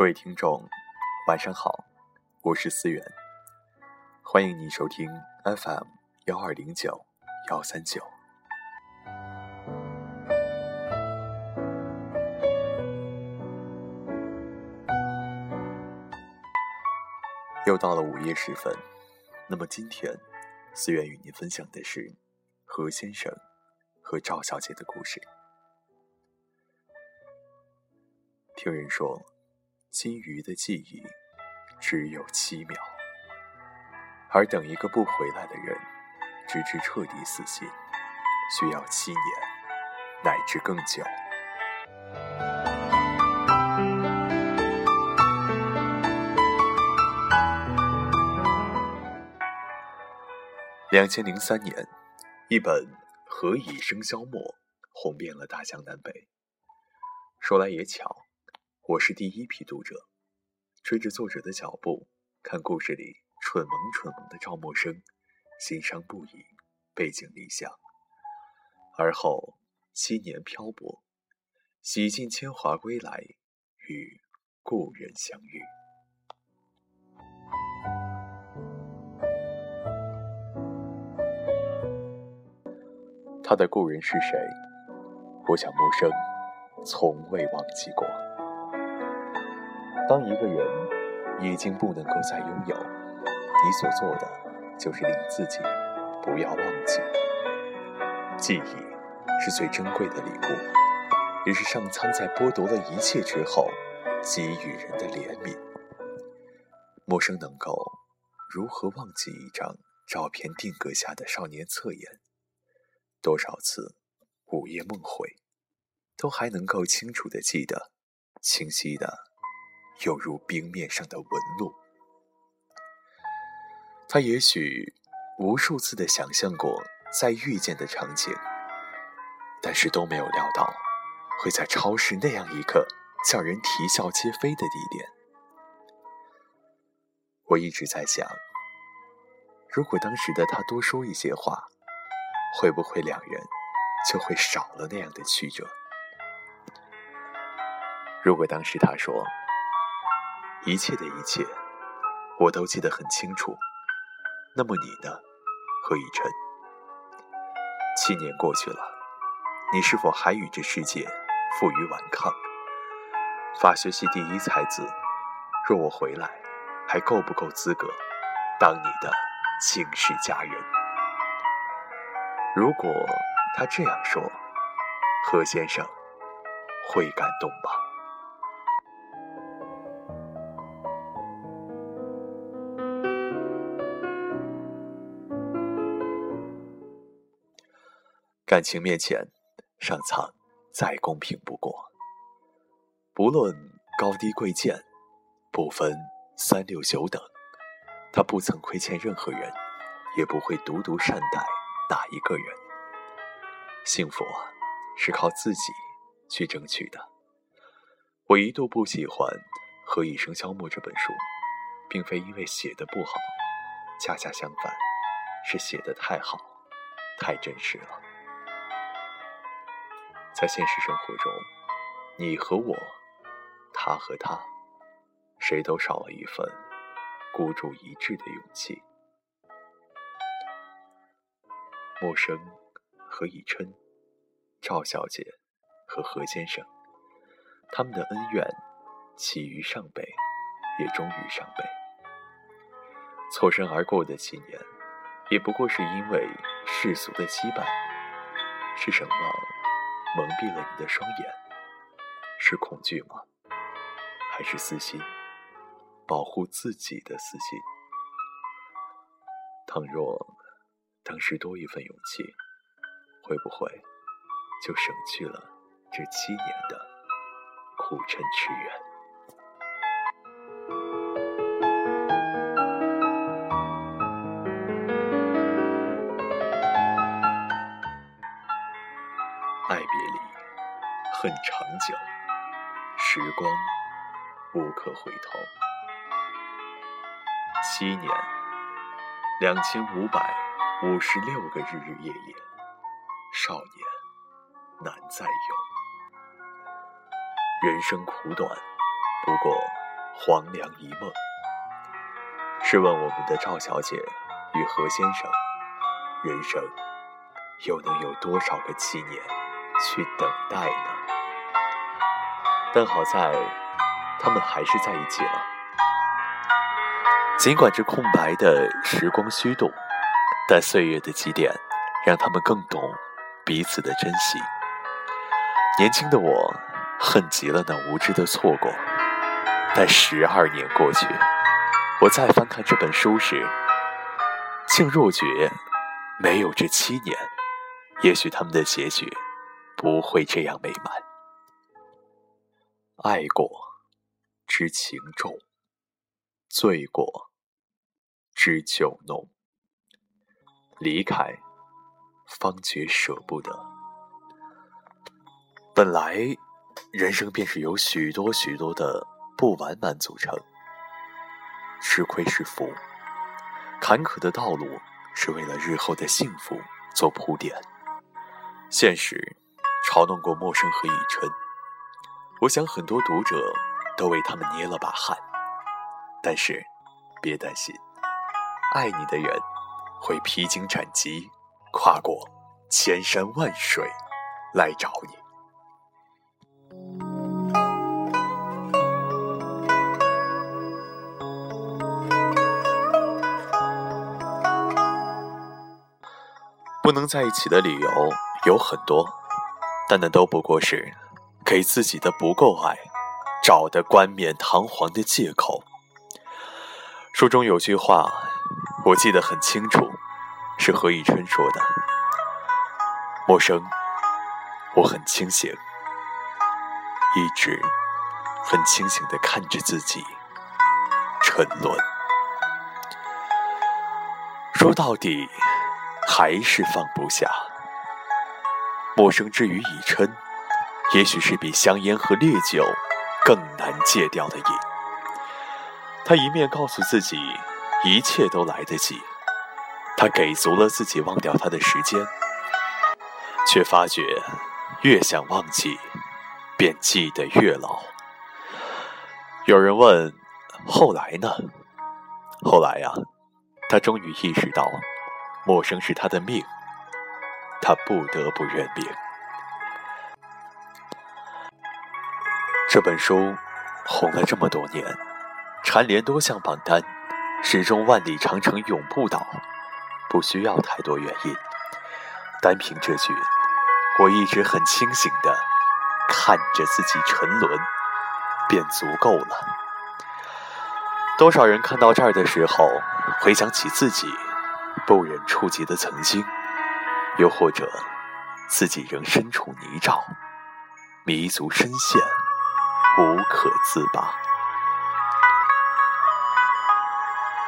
各位听众，晚上好，我是思源，欢迎你收听 FM 幺二零九幺三九。又到了午夜时分，那么今天，思源与您分享的是何先生和赵小姐的故事。听人说。金鱼的记忆只有七秒，而等一个不回来的人，直至彻底死心，需要七年乃至更久。两千零三年，一本《何以笙箫默》红遍了大江南北。说来也巧。我是第一批读者，追着作者的脚步，看故事里蠢萌蠢萌的赵默笙，心伤不已，背井离乡。而后七年漂泊，洗尽铅华归来，与故人相遇。他的故人是谁？我想默笙从未忘记过。当一个人已经不能够再拥有，你所做的就是令自己不要忘记。记忆是最珍贵的礼物，也是上苍在剥夺了一切之后给予人的怜悯。陌生能够如何忘记一张照片定格下的少年侧颜？多少次午夜梦回，都还能够清楚的记得，清晰的。犹如冰面上的纹路。他也许无数次的想象过再遇见的场景，但是都没有料到会在超市那样一个叫人啼笑皆非的地点。我一直在想，如果当时的他多说一些话，会不会两人就会少了那样的曲折？如果当时他说。一切的一切，我都记得很清楚。那么你呢，何以琛？七年过去了，你是否还与这世界负隅顽抗？法学系第一才子，若我回来，还够不够资格当你的倾世佳人？如果他这样说，何先生会感动吗？感情面前，上苍再公平不过。不论高低贵贱，不分三六九等，他不曾亏欠任何人，也不会独独善待哪一个人。幸福啊，是靠自己去争取的。我一度不喜欢《何以笙箫默》这本书，并非因为写的不好，恰恰相反，是写的太好，太真实了。在现实生活中，你和我，他和他，谁都少了一份孤注一掷的勇气。陌生何以琛、赵小姐和何先生，他们的恩怨起于上辈，也终于上辈。错身而过的七年，也不过是因为世俗的羁绊。是什么？蒙蔽了你的双眼，是恐惧吗？还是私心？保护自己的私心？倘若当时多一份勇气，会不会就省去了这七年的苦撑驰援？恨长久，时光无可回头。七年，两千五百五十六个日日夜夜，少年难再有。人生苦短，不过黄粱一梦。试问我们的赵小姐与何先生，人生又能有多少个七年去等待呢？但好在，他们还是在一起了。尽管这空白的时光虚度，但岁月的积淀，让他们更懂彼此的珍惜。年轻的我，恨极了那无知的错过。但十二年过去，我再翻看这本书时，竟若觉没有这七年，也许他们的结局不会这样美满。爱过，知情重；醉过，知酒浓。离开，方觉舍不得。本来，人生便是由许多许多的。不完满组成，吃亏是福，坎坷的道路是为了日后的幸福做铺垫。现实嘲弄过陌生和以琛，我想很多读者都为他们捏了把汗。但是，别担心，爱你的人会披荆斩棘，跨过千山万水来找你。不能在一起的理由有很多，但那都不过是给自己的不够爱找的冠冕堂皇的借口。书中有句话，我记得很清楚，是何以琛说的：“陌生，我很清醒，一直很清醒的看着自己沉沦。”说到底。还是放不下。陌生之于以琛，也许是比香烟和烈酒更难戒掉的瘾。他一面告诉自己一切都来得及，他给足了自己忘掉他的时间，却发觉越想忘记，便记得越牢。有人问：后来呢？后来呀，他终于意识到。陌生是他的命，他不得不认命。这本书红了这么多年，蝉联多项榜单，始终万里长城永不倒，不需要太多原因。单凭这句，我一直很清醒的看着自己沉沦，便足够了。多少人看到这儿的时候，回想起自己。不忍触及的曾经，又或者自己仍身处泥沼，迷足深陷，无可自拔。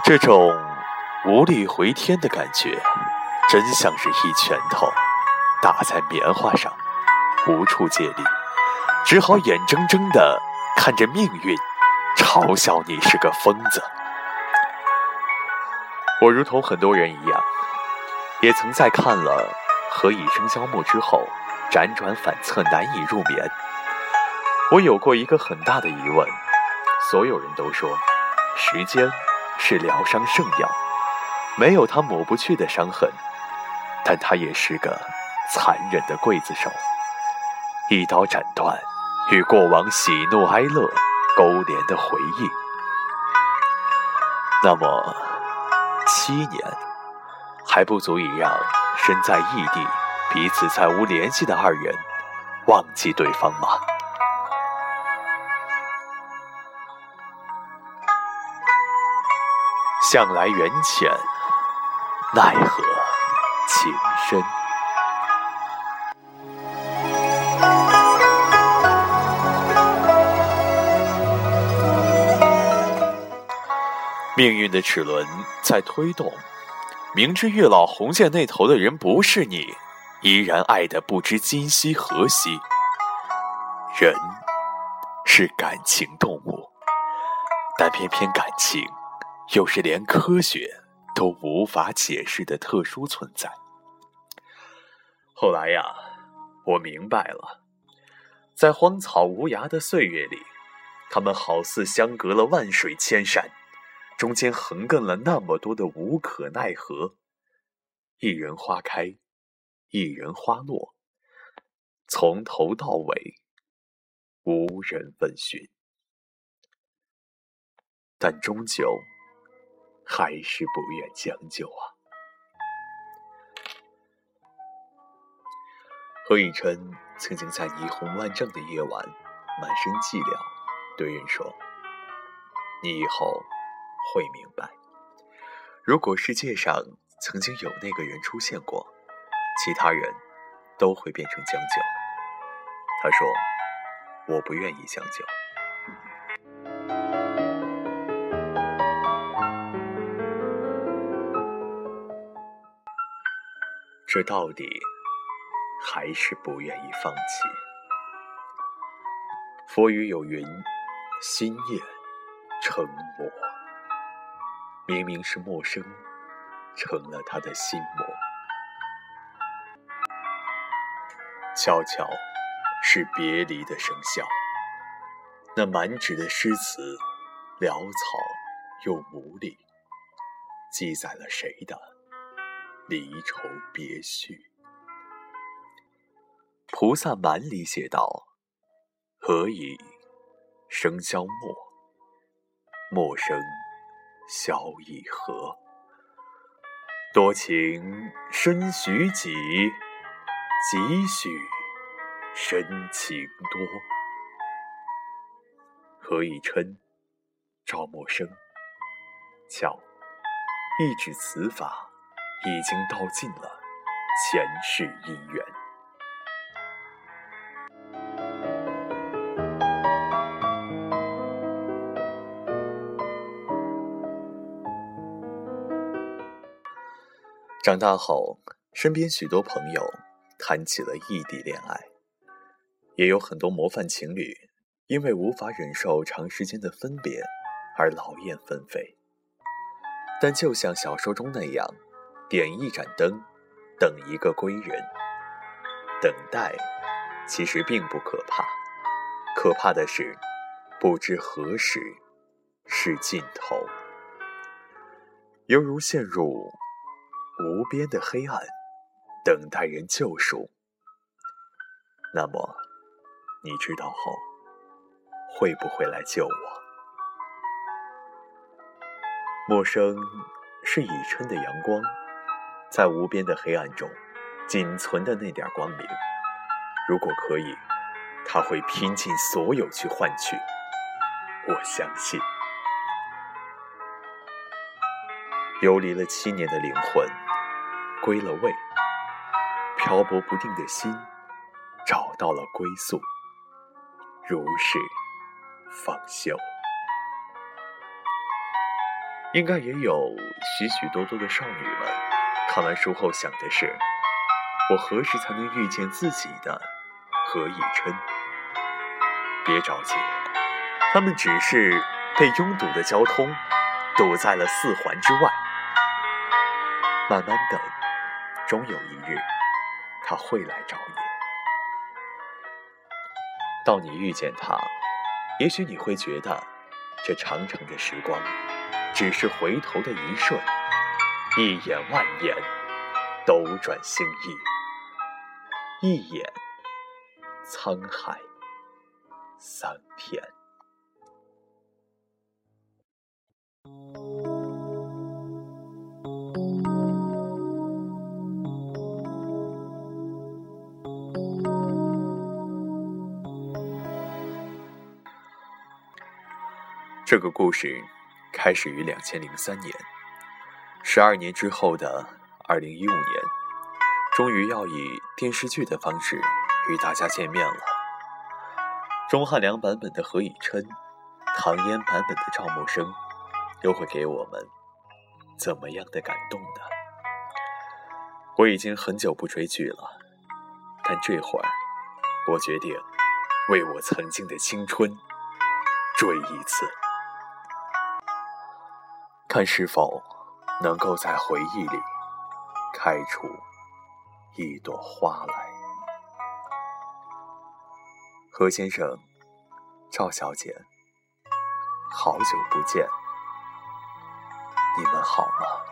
这种无力回天的感觉，真像是一拳头打在棉花上，无处借力，只好眼睁睁的看着命运嘲笑你是个疯子。我如同很多人一样，也曾在看了《何以笙箫默》之后，辗转反侧，难以入眠。我有过一个很大的疑问：所有人都说，时间是疗伤圣药，没有它抹不去的伤痕，但它也是个残忍的刽子手，一刀斩断与过往喜怒哀乐勾连的回忆。那么。七年还不足以让身在异地、彼此再无联系的二人忘记对方吗？向来缘浅，奈何情深。命运的齿轮在推动，明知月老红线那头的人不是你，依然爱得不知今夕何夕。人是感情动物，但偏偏感情又是连科学都无法解释的特殊存在。后来呀，我明白了，在荒草无涯的岁月里，他们好似相隔了万水千山，中间横亘了那么多的无可奈何。一人花开，一人花落，从头到尾，无人问询。但终究还是不愿将就啊。何以琛曾经在霓虹万丈的夜晚，满身寂寥，对人说：“你以后会明白，如果世界上曾经有那个人出现过，其他人都会变成将就。”他说：“我不愿意将就。”这到底还是不愿意放弃。佛语有云：“心念成魔。”明明是陌生，成了他的心魔。悄悄是别离的笙箫，那满纸的诗词，潦草又无力，记载了谁的？离愁别绪，《菩萨蛮》里写道：“何以笙箫默？默笙箫以和。多情深许几，几许深情多。”何以琛、赵默笙，巧，一指此法。已经道尽了前世姻缘。长大后，身边许多朋友谈起了异地恋爱，也有很多模范情侣因为无法忍受长时间的分别而劳燕分飞。但就像小说中那样。点一盏灯，等一个归人。等待其实并不可怕，可怕的是不知何时是尽头。犹如陷入无边的黑暗，等待人救赎。那么，你知道后会不会来救我？陌生是已春的阳光。在无边的黑暗中，仅存的那点光明，如果可以，他会拼尽所有去换取。我相信，游离了七年的灵魂归了位，漂泊不定的心找到了归宿，如是方休。应该也有许许多多的少女们。看完书后想的是，我何时才能遇见自己的何以琛？别着急，他们只是被拥堵的交通堵在了四环之外。慢慢等，终有一日他会来找你。到你遇见他，也许你会觉得，这长长的时光，只是回头的一瞬。一眼万年，斗转星移；一眼沧海桑田。这个故事开始于两千零三年。十二年之后的二零一五年，终于要以电视剧的方式与大家见面了。钟汉良版本的何以琛，唐嫣版本的赵默笙，又会给我们怎么样的感动呢？我已经很久不追剧了，但这会儿，我决定为我曾经的青春追一次，看是否。能够在回忆里开出一朵花来。何先生、赵小姐，好久不见，你们好吗？